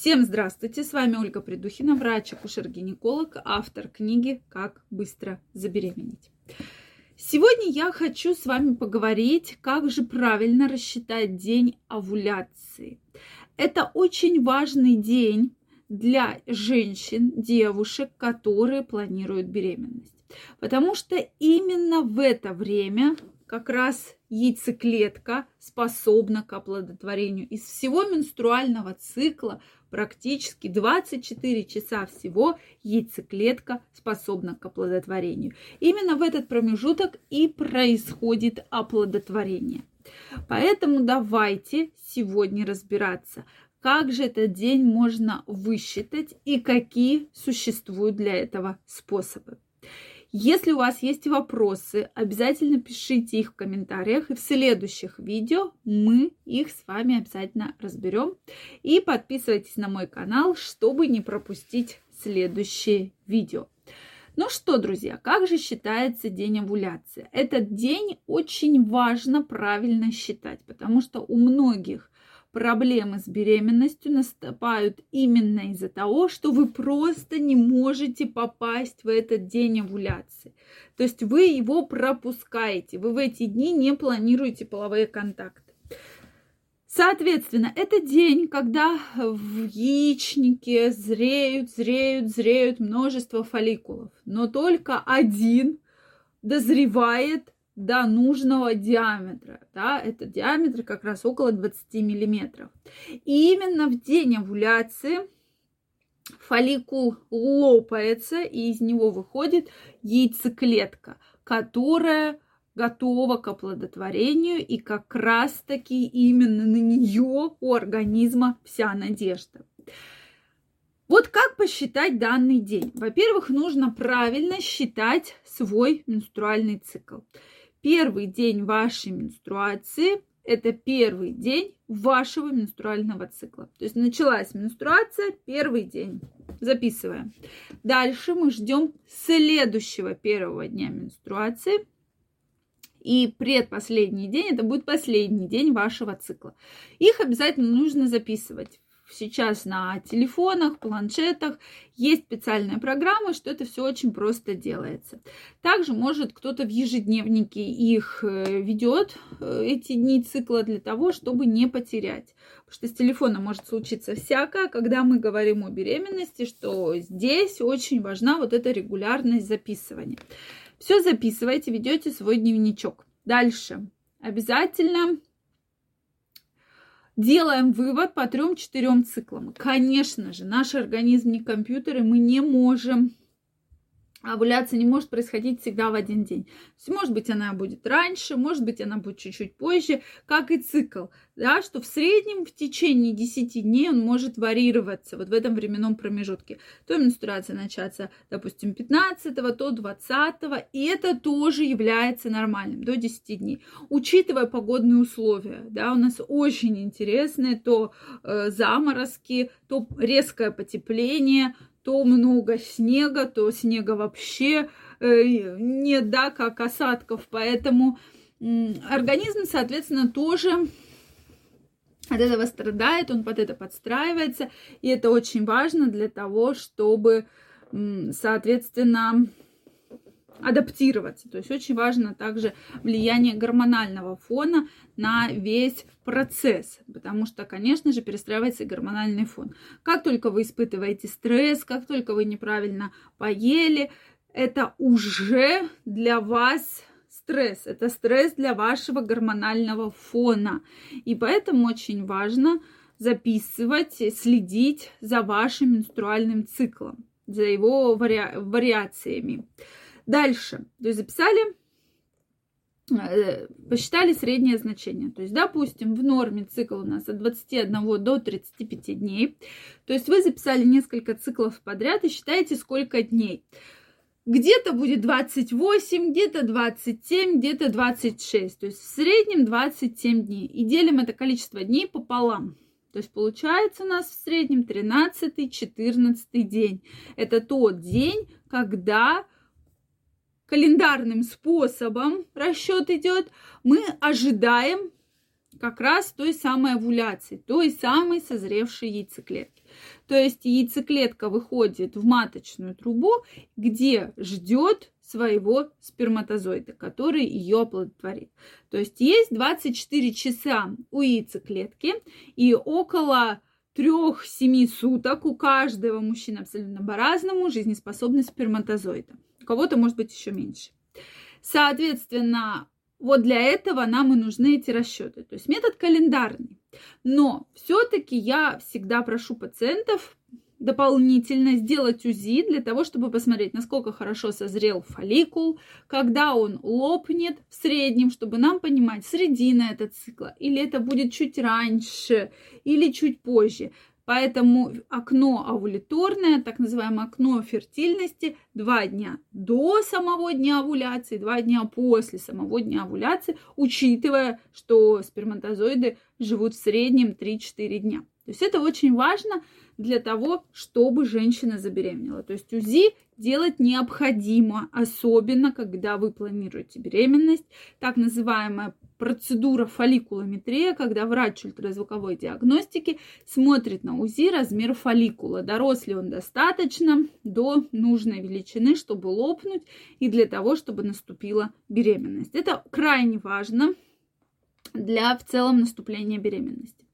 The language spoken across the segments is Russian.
Всем здравствуйте, с вами Ольга Придухина, врач-акушер-гинеколог, автор книги «Как быстро забеременеть». Сегодня я хочу с вами поговорить, как же правильно рассчитать день овуляции. Это очень важный день для женщин, девушек, которые планируют беременность. Потому что именно в это время как раз яйцеклетка способна к оплодотворению. Из всего менструального цикла практически 24 часа всего яйцеклетка способна к оплодотворению. Именно в этот промежуток и происходит оплодотворение. Поэтому давайте сегодня разбираться, как же этот день можно высчитать и какие существуют для этого способы. Если у вас есть вопросы, обязательно пишите их в комментариях, и в следующих видео мы их с вами обязательно разберем. И подписывайтесь на мой канал, чтобы не пропустить следующие видео. Ну что, друзья, как же считается день овуляции? Этот день очень важно правильно считать, потому что у многих проблемы с беременностью наступают именно из-за того, что вы просто не можете попасть в этот день овуляции. То есть вы его пропускаете, вы в эти дни не планируете половые контакты. Соответственно, это день, когда в яичнике зреют, зреют, зреют множество фолликулов, но только один дозревает до нужного диаметра. Да, это диаметр как раз около 20 миллиметров. И именно в день овуляции фолликул лопается, и из него выходит яйцеклетка, которая готова к оплодотворению, и как раз-таки именно на нее у организма вся надежда. Вот как посчитать данный день? Во-первых, нужно правильно считать свой менструальный цикл. Первый день вашей менструации – это первый день вашего менструального цикла. То есть началась менструация, первый день. Записываем. Дальше мы ждем следующего первого дня менструации. И предпоследний день это будет последний день вашего цикла. Их обязательно нужно записывать сейчас на телефонах, планшетах есть специальная программа, что это все очень просто делается. Также может кто-то в ежедневнике их э, ведет, э, эти дни цикла, для того, чтобы не потерять. Потому что с телефона может случиться всякое, когда мы говорим о беременности, что здесь очень важна вот эта регулярность записывания. Все записывайте, ведете свой дневничок. Дальше. Обязательно делаем вывод по трем-четырем циклам. Конечно же, наш организм не компьютер, и мы не можем овуляция не может происходить всегда в один день. То есть, может быть, она будет раньше, может быть, она будет чуть-чуть позже, как и цикл, да, что в среднем в течение 10 дней он может варьироваться вот в этом временном промежутке. То менструация начаться, допустим, 15 то 20 и это тоже является нормальным, до 10 дней. Учитывая погодные условия, да, у нас очень интересные то э, заморозки, то резкое потепление, то много снега, то снега вообще э, нет, да, как осадков. Поэтому организм, соответственно, тоже от этого страдает, он под это подстраивается. И это очень важно для того, чтобы, соответственно, адаптироваться. То есть очень важно также влияние гормонального фона на весь процесс, потому что, конечно же, перестраивается гормональный фон. Как только вы испытываете стресс, как только вы неправильно поели, это уже для вас стресс. Это стресс для вашего гормонального фона. И поэтому очень важно записывать, следить за вашим менструальным циклом, за его вари... вариациями. Дальше. То есть записали, э, посчитали среднее значение. То есть, допустим, в норме цикл у нас от 21 до 35 дней. То есть вы записали несколько циклов подряд и считаете, сколько дней. Где-то будет 28, где-то 27, где-то 26. То есть в среднем 27 дней. И делим это количество дней пополам. То есть получается у нас в среднем 13-14 день. Это тот день, когда календарным способом расчет идет, мы ожидаем как раз той самой овуляции, той самой созревшей яйцеклетки. То есть яйцеклетка выходит в маточную трубу, где ждет своего сперматозоида, который ее оплодотворит. То есть есть 24 часа у яйцеклетки и около 3-7 суток у каждого мужчины абсолютно по-разному жизнеспособность сперматозоида. Кого-то может быть еще меньше. Соответственно, вот для этого нам и нужны эти расчеты. То есть метод календарный. Но все-таки я всегда прошу пациентов дополнительно сделать УЗИ для того, чтобы посмотреть, насколько хорошо созрел фолликул, когда он лопнет в среднем, чтобы нам понимать, середина это цикла, или это будет чуть раньше, или чуть позже. Поэтому окно овуляторное, так называемое окно фертильности, два дня до самого дня овуляции, два дня после самого дня овуляции, учитывая, что сперматозоиды живут в среднем 3-4 дня. То есть это очень важно для того, чтобы женщина забеременела. То есть УЗИ делать необходимо, особенно когда вы планируете беременность. Так называемая процедура фолликулометрия, когда врач ультразвуковой диагностики смотрит на УЗИ размер фолликула, дорос ли он достаточно до нужной величины, чтобы лопнуть и для того, чтобы наступила беременность. Это крайне важно для в целом наступления беременности.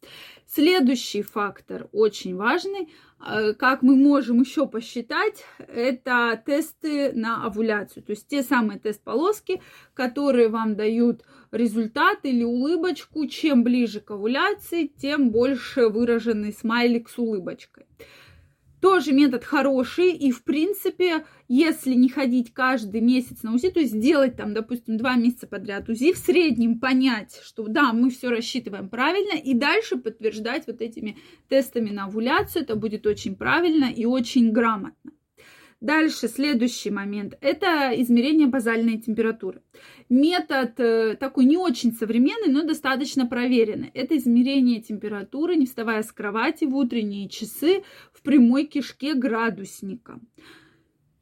Следующий фактор очень важный, э, как мы можем еще посчитать, это тесты на овуляцию. То есть те самые тест-полоски, которые вам дают результат или улыбочку. Чем ближе к овуляции, тем больше выраженный смайлик с улыбочкой. Тоже метод хороший, и в принципе, если не ходить каждый месяц на УЗИ, то есть сделать там, допустим, два месяца подряд УЗИ, в среднем понять, что да, мы все рассчитываем правильно, и дальше подтверждать вот этими тестами на овуляцию, это будет очень правильно и очень грамотно. Дальше, следующий момент, это измерение базальной температуры. Метод э, такой не очень современный, но достаточно проверенный. Это измерение температуры, не вставая с кровати в утренние часы в прямой кишке градусника.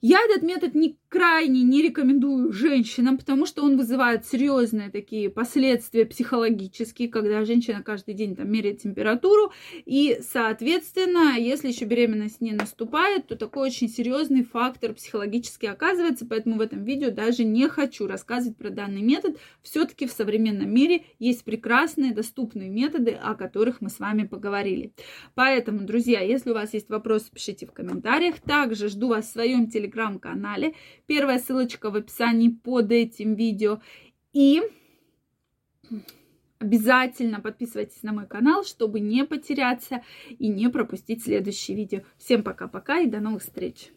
Я этот метод не крайне не рекомендую женщинам, потому что он вызывает серьезные такие последствия психологические, когда женщина каждый день там меряет температуру, и, соответственно, если еще беременность не наступает, то такой очень серьезный фактор психологически оказывается, поэтому в этом видео даже не хочу рассказывать про данный метод. Все-таки в современном мире есть прекрасные доступные методы, о которых мы с вами поговорили. Поэтому, друзья, если у вас есть вопросы, пишите в комментариях. Также жду вас в своем телеграм-канале. Первая ссылочка в описании под этим видео. И обязательно подписывайтесь на мой канал, чтобы не потеряться и не пропустить следующее видео. Всем пока-пока и до новых встреч!